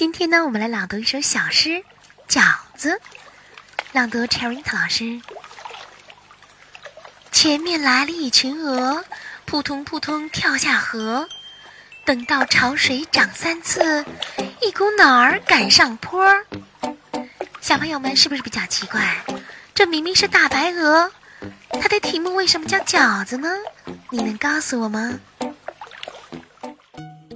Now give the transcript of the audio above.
今天呢，我们来朗读一首小诗《饺子》，朗读 Cherry 老师。前面来了一群鹅，扑通扑通跳下河。等到潮水涨三次，一股脑儿赶上坡。小朋友们是不是比较奇怪？这明明是大白鹅，它的题目为什么叫饺子呢？你能告诉我吗？